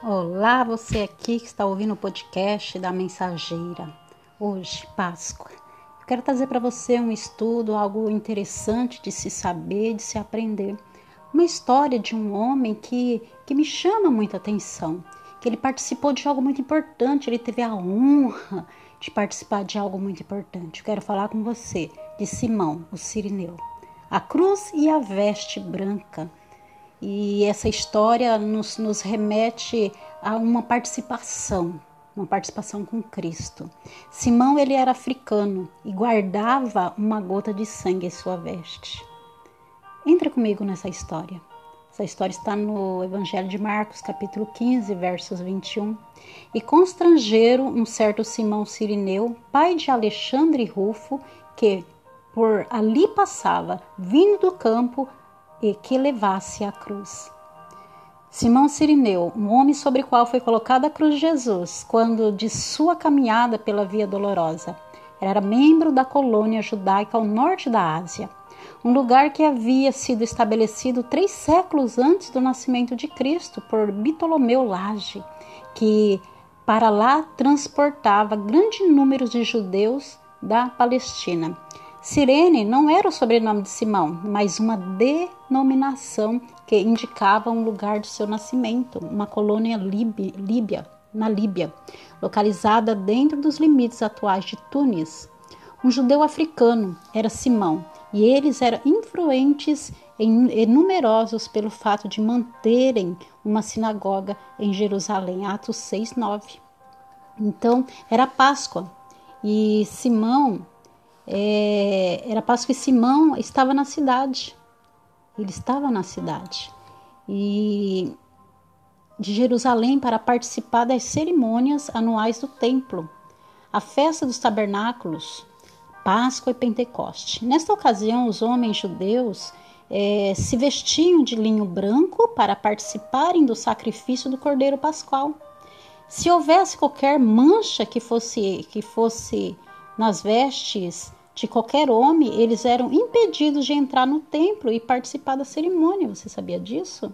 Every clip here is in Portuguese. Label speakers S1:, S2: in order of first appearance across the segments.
S1: Olá, você aqui que está ouvindo o podcast da Mensageira. Hoje, Páscoa. Quero trazer para você um estudo, algo interessante de se saber, de se aprender. Uma história de um homem que, que me chama muita atenção, que ele participou de algo muito importante, ele teve a honra de participar de algo muito importante. Quero falar com você de Simão, o Sirineu. A cruz e a veste branca e essa história nos, nos remete a uma participação, uma participação com Cristo. Simão ele era africano e guardava uma gota de sangue em sua veste. Entra comigo nessa história. Essa história está no Evangelho de Marcos, capítulo 15, versos 21. E constrangeram um certo Simão Sirineu, pai de Alexandre Rufo, que por ali passava, vindo do campo, e que levasse a cruz. Simão Sirineu, um homem sobre o qual foi colocada a cruz de Jesus, quando de sua caminhada pela Via Dolorosa, era membro da colônia judaica ao norte da Ásia, um lugar que havia sido estabelecido três séculos antes do nascimento de Cristo por Ptolomeu Lage, que para lá transportava grande número de judeus da Palestina Cirene não era o sobrenome de Simão, mas uma denominação que indicava um lugar de seu nascimento, uma colônia líbia, na Líbia, localizada dentro dos limites atuais de Tunis. Um judeu africano era Simão, e eles eram influentes e numerosos pelo fato de manterem uma sinagoga em Jerusalém, Atos 6, 9. Então, era Páscoa, e Simão é, era Páscoa e Simão estava na cidade. Ele estava na cidade. E de Jerusalém para participar das cerimônias anuais do templo, a festa dos tabernáculos, Páscoa e Pentecoste. Nesta ocasião, os homens judeus é, se vestiam de linho branco para participarem do sacrifício do Cordeiro Pascual. Se houvesse qualquer mancha que fosse que fosse nas vestes de qualquer homem, eles eram impedidos de entrar no templo e participar da cerimônia. Você sabia disso?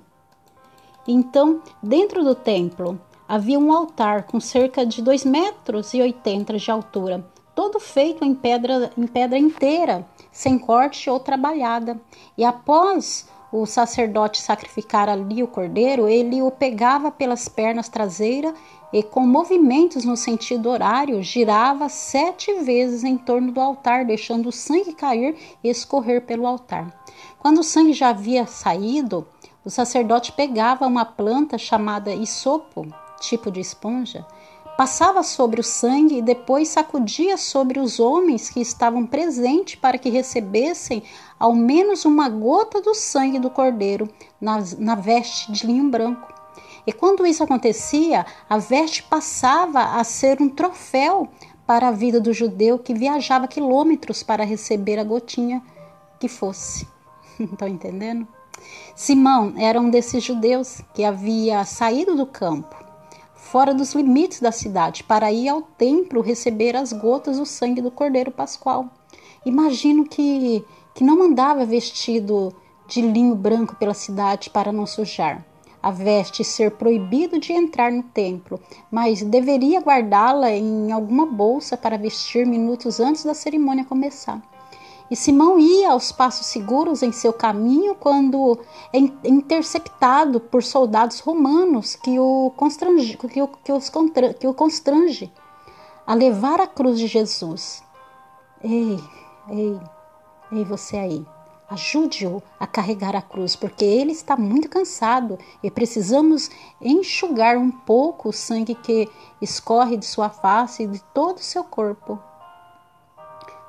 S1: Então, dentro do templo, havia um altar com cerca de 2,80 metros e de altura, todo feito em pedra, em pedra inteira, sem corte ou trabalhada. E após o sacerdote sacrificar ali o cordeiro, ele o pegava pelas pernas traseiras e, com movimentos no sentido horário, girava sete vezes em torno do altar, deixando o sangue cair e escorrer pelo altar. Quando o sangue já havia saído, o sacerdote pegava uma planta chamada isopo, tipo de esponja, passava sobre o sangue e depois sacudia sobre os homens que estavam presentes para que recebessem ao menos uma gota do sangue do cordeiro na, na veste de linho branco. E quando isso acontecia, a veste passava a ser um troféu para a vida do judeu que viajava quilômetros para receber a gotinha que fosse. Estão entendendo? Simão era um desses judeus que havia saído do campo fora dos limites da cidade, para ir ao templo receber as gotas do sangue do Cordeiro Pascual. Imagino que, que não andava vestido de linho branco pela cidade para não sujar. A veste ser proibido de entrar no templo, mas deveria guardá-la em alguma bolsa para vestir minutos antes da cerimônia começar. E Simão ia aos passos seguros em seu caminho quando é interceptado por soldados romanos que o constrange, que o, que os contra, que o constrange a levar a cruz de Jesus. Ei, ei, ei, você aí. Ajude-o a carregar a cruz, porque ele está muito cansado e precisamos enxugar um pouco o sangue que escorre de sua face e de todo o seu corpo.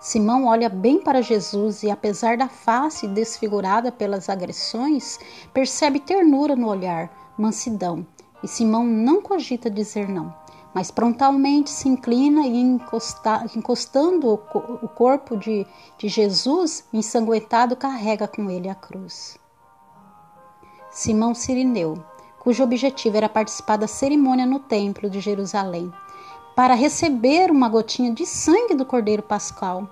S1: Simão olha bem para Jesus e, apesar da face desfigurada pelas agressões, percebe ternura no olhar, mansidão. E Simão não cogita dizer não, mas prontamente se inclina e, encosta, encostando o corpo de, de Jesus ensanguentado, carrega com ele a cruz. Simão Sirineu, cujo objetivo era participar da cerimônia no Templo de Jerusalém, para receber uma gotinha de sangue do Cordeiro Pascal.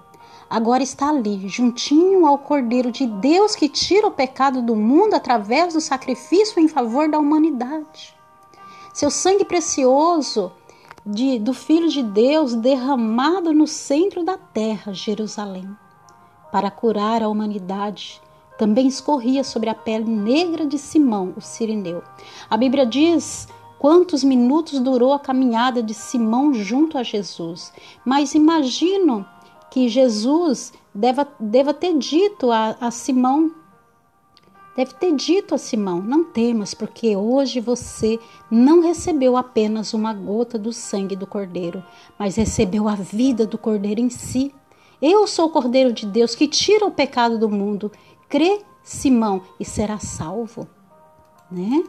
S1: Agora está ali, juntinho ao Cordeiro de Deus que tira o pecado do mundo através do sacrifício em favor da humanidade. seu sangue precioso de, do Filho de Deus derramado no centro da terra, Jerusalém, para curar a humanidade. Também escorria sobre a pele negra de Simão, o sirineu. A Bíblia diz quantos minutos durou a caminhada de Simão junto a Jesus. Mas imagino que Jesus deva, deva ter dito a, a Simão deve ter dito a Simão: Não temas, porque hoje você não recebeu apenas uma gota do sangue do Cordeiro, mas recebeu a vida do Cordeiro em si. Eu sou o Cordeiro de Deus que tira o pecado do mundo. Crê, Simão, e será salvo. Né?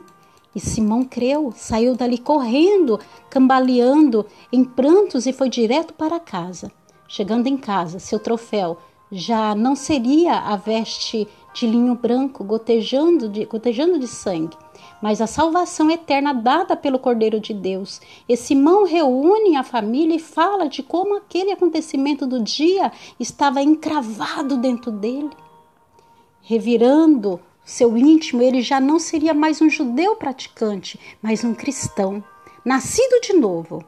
S1: E Simão creu, saiu dali correndo, cambaleando em prantos e foi direto para casa. Chegando em casa, seu troféu já não seria a veste de linho branco gotejando de, gotejando de sangue, mas a salvação eterna dada pelo Cordeiro de Deus. E Simão reúne a família e fala de como aquele acontecimento do dia estava encravado dentro dele. Revirando seu íntimo, ele já não seria mais um judeu praticante, mas um cristão, nascido de novo.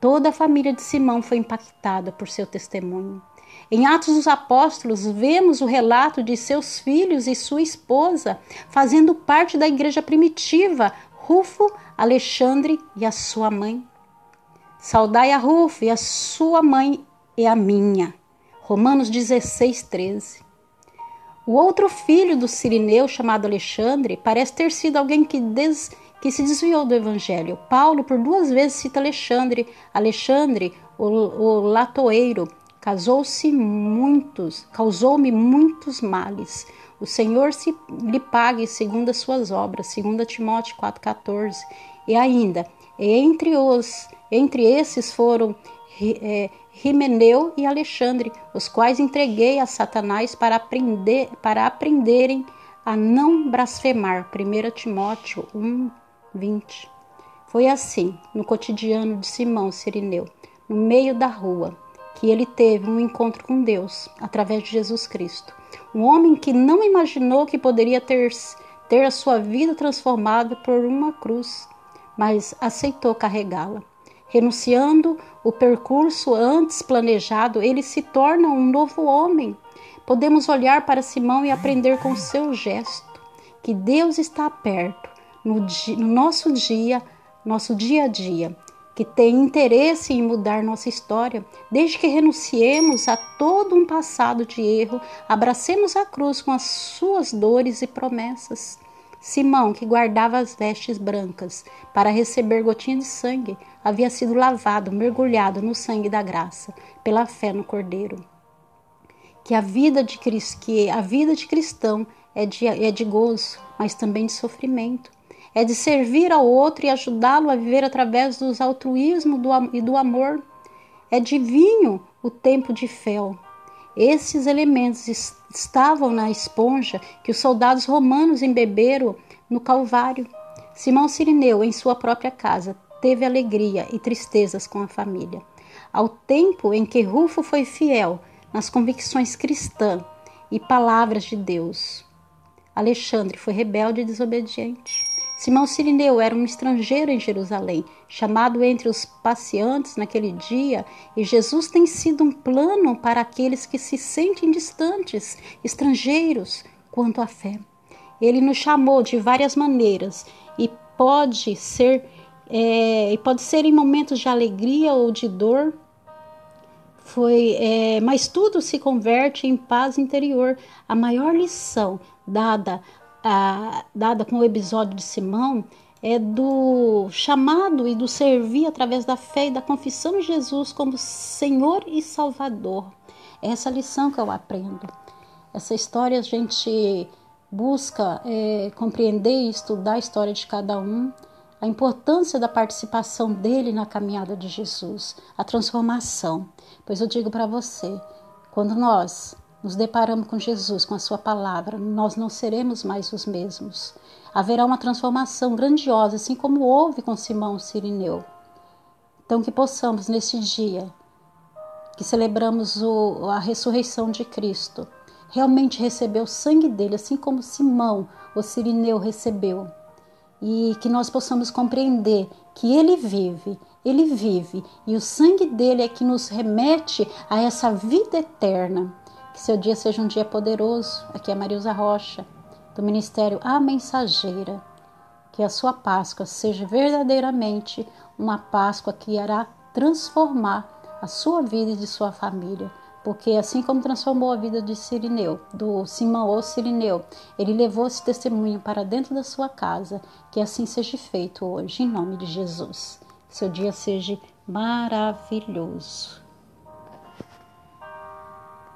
S1: Toda a família de Simão foi impactada por seu testemunho. Em Atos dos Apóstolos, vemos o relato de seus filhos e sua esposa fazendo parte da igreja primitiva, Rufo, Alexandre e a sua mãe. Saudai a Rufo e a sua mãe e a minha. Romanos 16, 13. O outro filho do Sirineu, chamado Alexandre, parece ter sido alguém que, des, que se desviou do evangelho. Paulo, por duas vezes, cita Alexandre, Alexandre, o, o latoeiro, Casou-se muitos, causou-me muitos males. O Senhor se lhe pague segundo as suas obras, segundo Timóteo 4:14. E ainda, entre os entre esses foram Rimeneu e Alexandre, os quais entreguei a Satanás para aprender para aprenderem a não blasfemar. 1 Timóteo 1, 20. Foi assim no cotidiano de Simão Sirineu, no meio da rua que ele teve um encontro com Deus através de Jesus Cristo. Um homem que não imaginou que poderia ter, ter a sua vida transformada por uma cruz, mas aceitou carregá-la. Renunciando o percurso antes planejado, ele se torna um novo homem. Podemos olhar para Simão e aprender com seu gesto que Deus está perto no, no nosso dia, nosso dia a dia que tem interesse em mudar nossa história, desde que renunciemos a todo um passado de erro, abracemos a cruz com as suas dores e promessas. Simão, que guardava as vestes brancas para receber gotinha de sangue, havia sido lavado, mergulhado no sangue da graça, pela fé no Cordeiro. Que a vida de, que a vida de cristão é de, é de gozo, mas também de sofrimento é de servir ao outro e ajudá-lo a viver através do altruísmo e do amor. É divino o tempo de fel. Esses elementos estavam na esponja que os soldados romanos embeberam no Calvário. Simão Sirineu, em sua própria casa, teve alegria e tristezas com a família. Ao tempo em que Rufo foi fiel nas convicções cristãs e palavras de Deus, Alexandre foi rebelde e desobediente. Simão Sirineu era um estrangeiro em Jerusalém, chamado entre os passeantes naquele dia, e Jesus tem sido um plano para aqueles que se sentem distantes, estrangeiros quanto à fé. Ele nos chamou de várias maneiras e pode ser é, pode ser em momentos de alegria ou de dor. Foi, é, mas tudo se converte em paz interior. A maior lição dada dada com o episódio de Simão é do chamado e do servir através da fé e da confissão de Jesus como Senhor e Salvador. É essa lição que eu aprendo. Essa história a gente busca é, compreender e estudar a história de cada um, a importância da participação dele na caminhada de Jesus, a transformação. Pois eu digo para você, quando nós nos deparamos com Jesus, com a Sua palavra, nós não seremos mais os mesmos. Haverá uma transformação grandiosa, assim como houve com Simão Sirineu. Então, que possamos nesse dia, que celebramos o, a ressurreição de Cristo, realmente receber o sangue dele, assim como Simão, o Sirineu, recebeu. e que nós possamos compreender que Ele vive, Ele vive e o sangue dele é que nos remete a essa vida eterna. Que seu dia seja um dia poderoso. Aqui é Marilza Rocha, do Ministério A Mensageira. Que a sua Páscoa seja verdadeiramente uma Páscoa que irá transformar a sua vida e de sua família. Porque assim como transformou a vida de Sirineu, do Simão Sirineu, ele levou esse testemunho para dentro da sua casa. Que assim seja feito hoje, em nome de Jesus. Que seu dia seja maravilhoso.